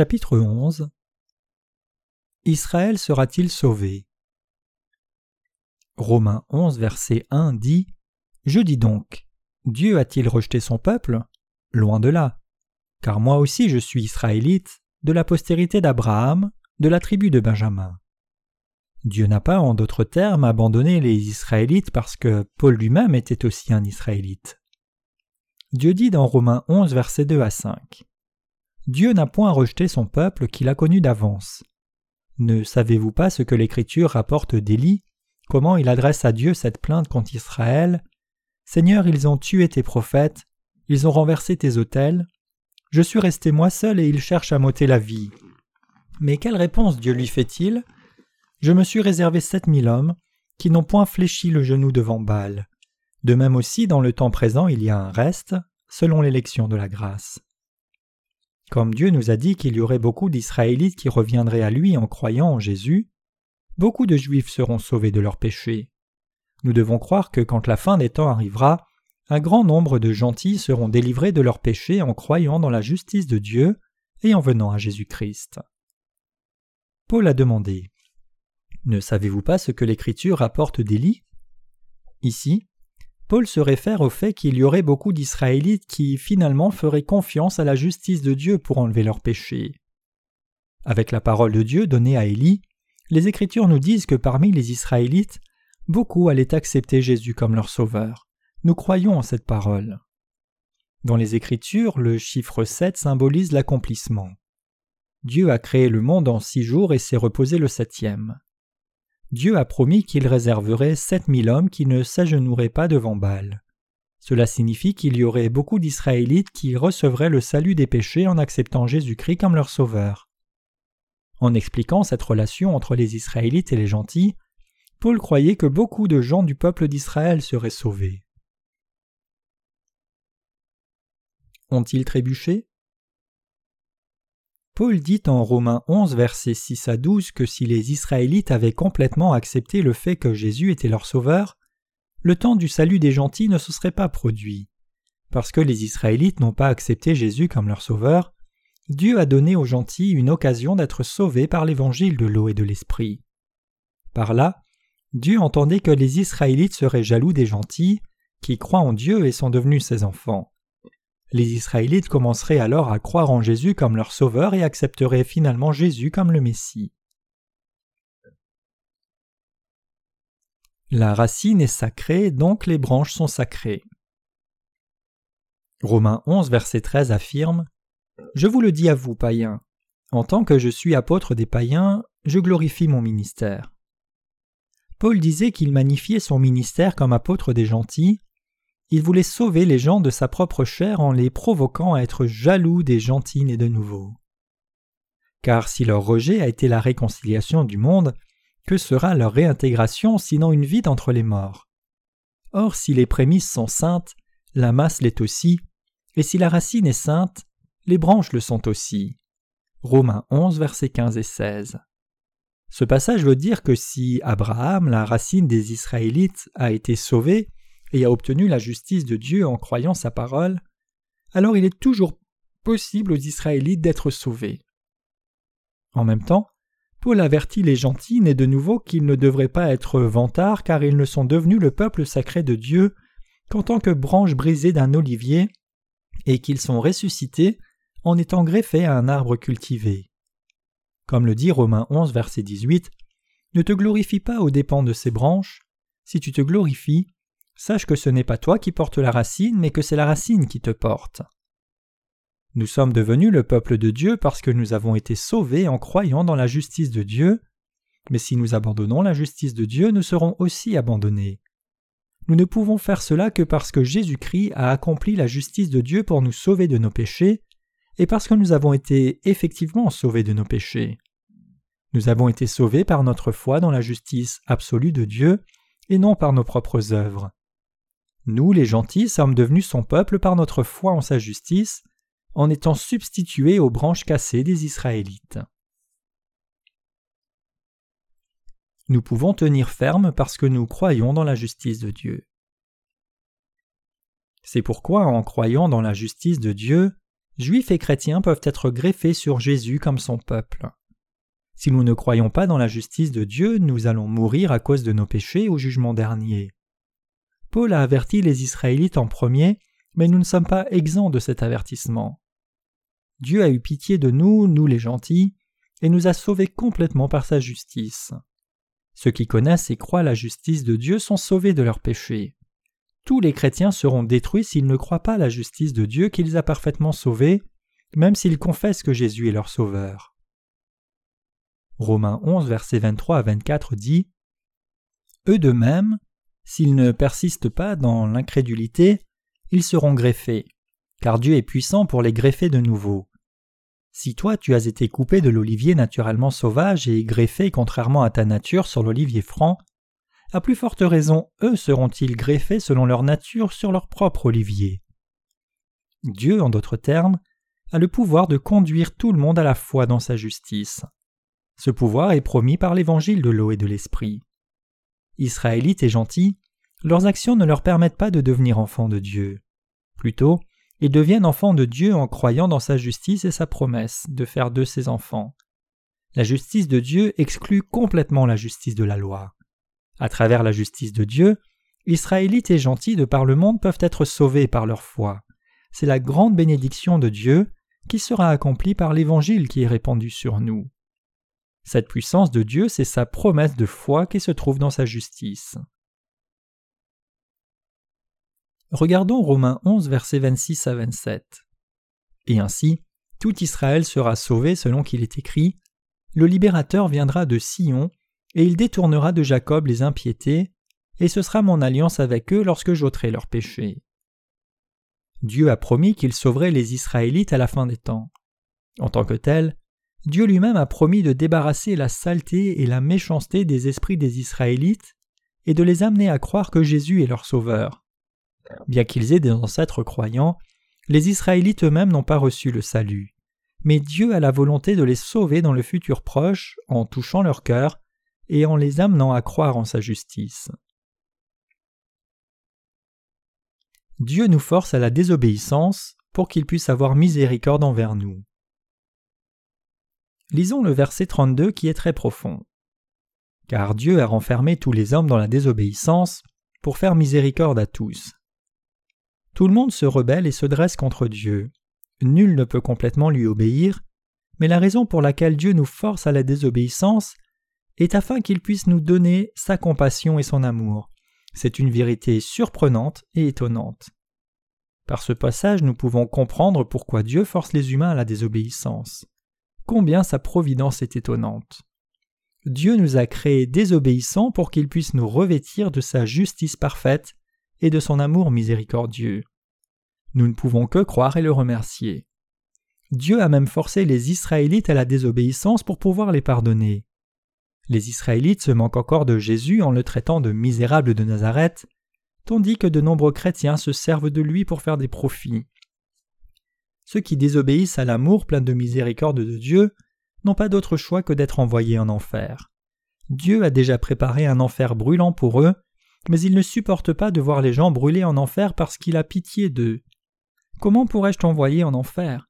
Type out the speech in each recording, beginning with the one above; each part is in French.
Chapitre 11 Israël sera-t-il sauvé? Romains 11, verset 1 dit Je dis donc, Dieu a-t-il rejeté son peuple? Loin de là. Car moi aussi je suis israélite, de la postérité d'Abraham, de la tribu de Benjamin. Dieu n'a pas, en d'autres termes, abandonné les Israélites parce que Paul lui-même était aussi un Israélite. Dieu dit dans Romains 11, verset 2 à 5 Dieu n'a point rejeté son peuple qu'il a connu d'avance. Ne savez-vous pas ce que l'Écriture rapporte d'Élie, comment il adresse à Dieu cette plainte contre Israël? Seigneur, ils ont tué tes prophètes, ils ont renversé tes autels. Je suis resté moi seul et ils cherchent à m'ôter la vie. Mais quelle réponse Dieu lui fait-il? Je me suis réservé sept mille hommes qui n'ont point fléchi le genou devant Baal. De même aussi, dans le temps présent, il y a un reste, selon l'élection de la grâce. Comme Dieu nous a dit qu'il y aurait beaucoup d'Israélites qui reviendraient à lui en croyant en Jésus, beaucoup de Juifs seront sauvés de leurs péchés. Nous devons croire que quand la fin des temps arrivera, un grand nombre de gentils seront délivrés de leurs péchés en croyant dans la justice de Dieu et en venant à Jésus-Christ. Paul a demandé Ne savez-vous pas ce que l'Écriture rapporte d'Élie? Ici, Paul se réfère au fait qu'il y aurait beaucoup d'Israélites qui finalement feraient confiance à la justice de Dieu pour enlever leurs péchés. Avec la parole de Dieu donnée à Élie, les Écritures nous disent que parmi les Israélites, beaucoup allaient accepter Jésus comme leur sauveur. Nous croyons en cette parole. Dans les Écritures, le chiffre 7 symbolise l'accomplissement. Dieu a créé le monde en six jours et s'est reposé le septième. Dieu a promis qu'il réserverait sept mille hommes qui ne s'agenoueraient pas devant Baal. Cela signifie qu'il y aurait beaucoup d'Israélites qui recevraient le salut des péchés en acceptant Jésus-Christ comme leur sauveur. En expliquant cette relation entre les Israélites et les gentils, Paul croyait que beaucoup de gens du peuple d'Israël seraient sauvés. Ont-ils trébuché? Paul dit en Romains 11, versets 6 à 12 que si les Israélites avaient complètement accepté le fait que Jésus était leur sauveur, le temps du salut des gentils ne se serait pas produit. Parce que les Israélites n'ont pas accepté Jésus comme leur sauveur, Dieu a donné aux gentils une occasion d'être sauvés par l'évangile de l'eau et de l'esprit. Par là, Dieu entendait que les Israélites seraient jaloux des gentils, qui croient en Dieu et sont devenus ses enfants. Les Israélites commenceraient alors à croire en Jésus comme leur sauveur et accepteraient finalement Jésus comme le Messie. La racine est sacrée, donc les branches sont sacrées. Romains 11, verset 13 affirme Je vous le dis à vous, païens, en tant que je suis apôtre des païens, je glorifie mon ministère. Paul disait qu'il magnifiait son ministère comme apôtre des gentils, il voulait sauver les gens de sa propre chair en les provoquant à être jaloux des gentils nés de nouveau. Car si leur rejet a été la réconciliation du monde, que sera leur réintégration sinon une vie d'entre les morts? Or si les prémices sont saintes, la masse l'est aussi, et si la racine est sainte, les branches le sont aussi. Romains 11, versets 15 et 16. Ce passage veut dire que si Abraham, la racine des Israélites, a été sauvé, et a obtenu la justice de Dieu en croyant sa parole, alors il est toujours possible aux Israélites d'être sauvés. En même temps, Paul avertit les gentils nés de nouveau qu'ils ne devraient pas être vantards car ils ne sont devenus le peuple sacré de Dieu qu'en tant que branches brisées d'un olivier et qu'ils sont ressuscités en étant greffés à un arbre cultivé. Comme le dit Romains 11 verset 18, ne te glorifie pas aux dépens de ces branches, si tu te glorifies, sache que ce n'est pas toi qui portes la racine, mais que c'est la racine qui te porte. Nous sommes devenus le peuple de Dieu parce que nous avons été sauvés en croyant dans la justice de Dieu, mais si nous abandonnons la justice de Dieu, nous serons aussi abandonnés. Nous ne pouvons faire cela que parce que Jésus-Christ a accompli la justice de Dieu pour nous sauver de nos péchés, et parce que nous avons été effectivement sauvés de nos péchés. Nous avons été sauvés par notre foi dans la justice absolue de Dieu, et non par nos propres œuvres. Nous, les gentils, sommes devenus son peuple par notre foi en sa justice, en étant substitués aux branches cassées des Israélites. Nous pouvons tenir ferme parce que nous croyons dans la justice de Dieu. C'est pourquoi, en croyant dans la justice de Dieu, Juifs et chrétiens peuvent être greffés sur Jésus comme son peuple. Si nous ne croyons pas dans la justice de Dieu, nous allons mourir à cause de nos péchés au jugement dernier. Paul a averti les Israélites en premier, mais nous ne sommes pas exempts de cet avertissement. Dieu a eu pitié de nous, nous les gentils, et nous a sauvés complètement par sa justice. Ceux qui connaissent et croient la justice de Dieu sont sauvés de leurs péchés. Tous les chrétiens seront détruits s'ils ne croient pas la justice de Dieu qui les a parfaitement sauvés, même s'ils confessent que Jésus est leur sauveur. Romains 11, versets 23 à 24 dit Eux de même, s'ils ne persistent pas dans l'incrédulité, ils seront greffés, car Dieu est puissant pour les greffer de nouveau. Si toi tu as été coupé de l'olivier naturellement sauvage et greffé contrairement à ta nature sur l'olivier franc, à plus forte raison eux seront-ils greffés selon leur nature sur leur propre olivier. Dieu, en d'autres termes, a le pouvoir de conduire tout le monde à la foi dans sa justice. Ce pouvoir est promis par l'évangile de l'eau et de l'esprit. Israélites et gentils, leurs actions ne leur permettent pas de devenir enfants de Dieu. Plutôt, ils deviennent enfants de Dieu en croyant dans sa justice et sa promesse de faire d'eux ses enfants. La justice de Dieu exclut complètement la justice de la loi. À travers la justice de Dieu, Israélites et gentils de par le monde peuvent être sauvés par leur foi. C'est la grande bénédiction de Dieu qui sera accomplie par l'Évangile qui est répandu sur nous. Cette puissance de Dieu, c'est sa promesse de foi qui se trouve dans sa justice. Regardons Romains 11, versets 26 à 27. Et ainsi, tout Israël sera sauvé selon qu'il est écrit Le libérateur viendra de Sion, et il détournera de Jacob les impiétés, et ce sera mon alliance avec eux lorsque j'ôterai leurs péchés. Dieu a promis qu'il sauverait les Israélites à la fin des temps. En tant que tel, Dieu lui-même a promis de débarrasser la saleté et la méchanceté des esprits des Israélites et de les amener à croire que Jésus est leur sauveur. Bien qu'ils aient des ancêtres croyants, les Israélites eux-mêmes n'ont pas reçu le salut. Mais Dieu a la volonté de les sauver dans le futur proche en touchant leur cœur et en les amenant à croire en sa justice. Dieu nous force à la désobéissance pour qu'il puisse avoir miséricorde envers nous. Lisons le verset 32 qui est très profond. Car Dieu a renfermé tous les hommes dans la désobéissance pour faire miséricorde à tous. Tout le monde se rebelle et se dresse contre Dieu. Nul ne peut complètement lui obéir, mais la raison pour laquelle Dieu nous force à la désobéissance est afin qu'il puisse nous donner sa compassion et son amour. C'est une vérité surprenante et étonnante. Par ce passage, nous pouvons comprendre pourquoi Dieu force les humains à la désobéissance. Combien sa providence est étonnante. Dieu nous a créés désobéissants pour qu'il puisse nous revêtir de sa justice parfaite et de son amour miséricordieux. Nous ne pouvons que croire et le remercier. Dieu a même forcé les Israélites à la désobéissance pour pouvoir les pardonner. Les Israélites se manquent encore de Jésus en le traitant de misérable de Nazareth, tandis que de nombreux chrétiens se servent de lui pour faire des profits. Ceux qui désobéissent à l'amour plein de miséricorde de Dieu n'ont pas d'autre choix que d'être envoyés en enfer. Dieu a déjà préparé un enfer brûlant pour eux, mais il ne supporte pas de voir les gens brûler en enfer parce qu'il a pitié d'eux. Comment pourrais-je t'envoyer en enfer?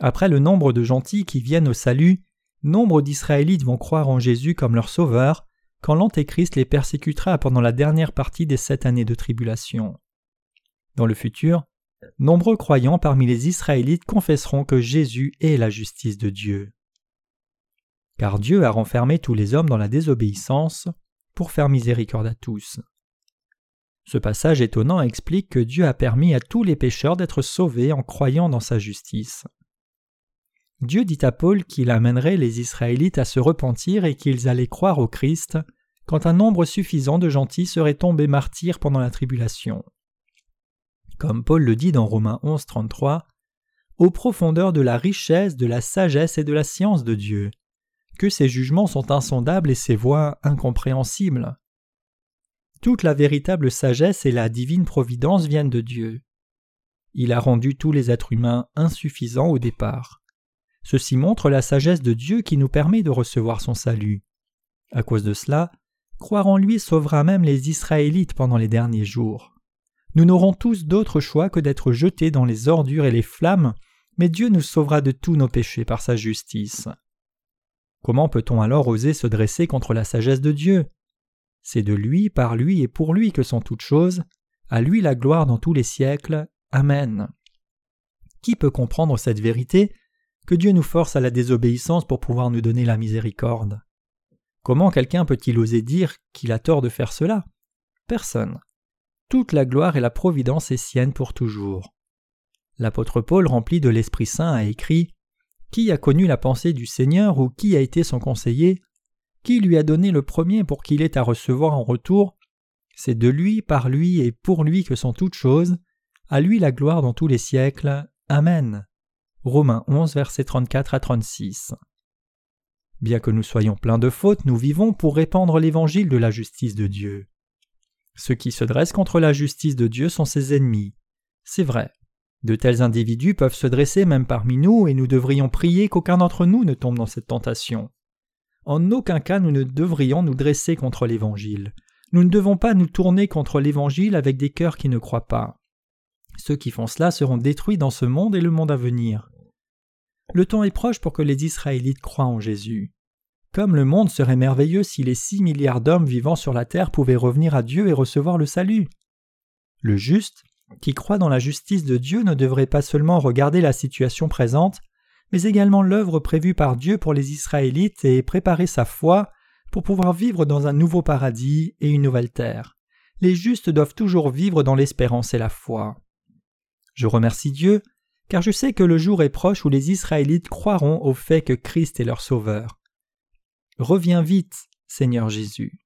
Après le nombre de gentils qui viennent au salut, nombre d'Israélites vont croire en Jésus comme leur sauveur quand l'Antéchrist les persécutera pendant la dernière partie des sept années de tribulation. Dans le futur, nombreux croyants parmi les Israélites confesseront que Jésus est la justice de Dieu. Car Dieu a renfermé tous les hommes dans la désobéissance pour faire miséricorde à tous. Ce passage étonnant explique que Dieu a permis à tous les pécheurs d'être sauvés en croyant dans sa justice. Dieu dit à Paul qu'il amènerait les Israélites à se repentir et qu'ils allaient croire au Christ quand un nombre suffisant de gentils seraient tombés martyrs pendant la tribulation. Comme Paul le dit dans Romains 11, 33, aux profondeurs de la richesse, de la sagesse et de la science de Dieu, que ses jugements sont insondables et ses voies incompréhensibles. Toute la véritable sagesse et la divine providence viennent de Dieu. Il a rendu tous les êtres humains insuffisants au départ. Ceci montre la sagesse de Dieu qui nous permet de recevoir son salut. À cause de cela, croire en lui sauvera même les Israélites pendant les derniers jours. Nous n'aurons tous d'autre choix que d'être jetés dans les ordures et les flammes mais Dieu nous sauvera de tous nos péchés par sa justice. Comment peut-on alors oser se dresser contre la sagesse de Dieu? C'est de lui, par lui et pour lui que sont toutes choses, à lui la gloire dans tous les siècles. Amen. Qui peut comprendre cette vérité? Que Dieu nous force à la désobéissance pour pouvoir nous donner la miséricorde Comment quelqu'un peut-il oser dire qu'il a tort de faire cela? Personne. Toute la gloire et la providence est sienne pour toujours. L'apôtre Paul, rempli de l'Esprit Saint, a écrit Qui a connu la pensée du Seigneur ou qui a été son conseiller? Qui lui a donné le premier pour qu'il ait à recevoir en retour? C'est de lui, par lui et pour lui que sont toutes choses. À lui la gloire dans tous les siècles. Amen. Romains 11, versets 34 à 36. Bien que nous soyons pleins de fautes, nous vivons pour répandre l'évangile de la justice de Dieu. Ceux qui se dressent contre la justice de Dieu sont ses ennemis. C'est vrai. De tels individus peuvent se dresser même parmi nous et nous devrions prier qu'aucun d'entre nous ne tombe dans cette tentation. En aucun cas nous ne devrions nous dresser contre l'Évangile. Nous ne devons pas nous tourner contre l'Évangile avec des cœurs qui ne croient pas. Ceux qui font cela seront détruits dans ce monde et le monde à venir. Le temps est proche pour que les Israélites croient en Jésus. Comme le monde serait merveilleux si les six milliards d'hommes vivant sur la terre pouvaient revenir à Dieu et recevoir le salut. Le juste, qui croit dans la justice de Dieu, ne devrait pas seulement regarder la situation présente, mais également l'œuvre prévue par Dieu pour les Israélites et préparer sa foi pour pouvoir vivre dans un nouveau paradis et une nouvelle terre. Les justes doivent toujours vivre dans l'espérance et la foi. Je remercie Dieu, car je sais que le jour est proche où les Israélites croiront au fait que Christ est leur Sauveur. Reviens vite, Seigneur Jésus.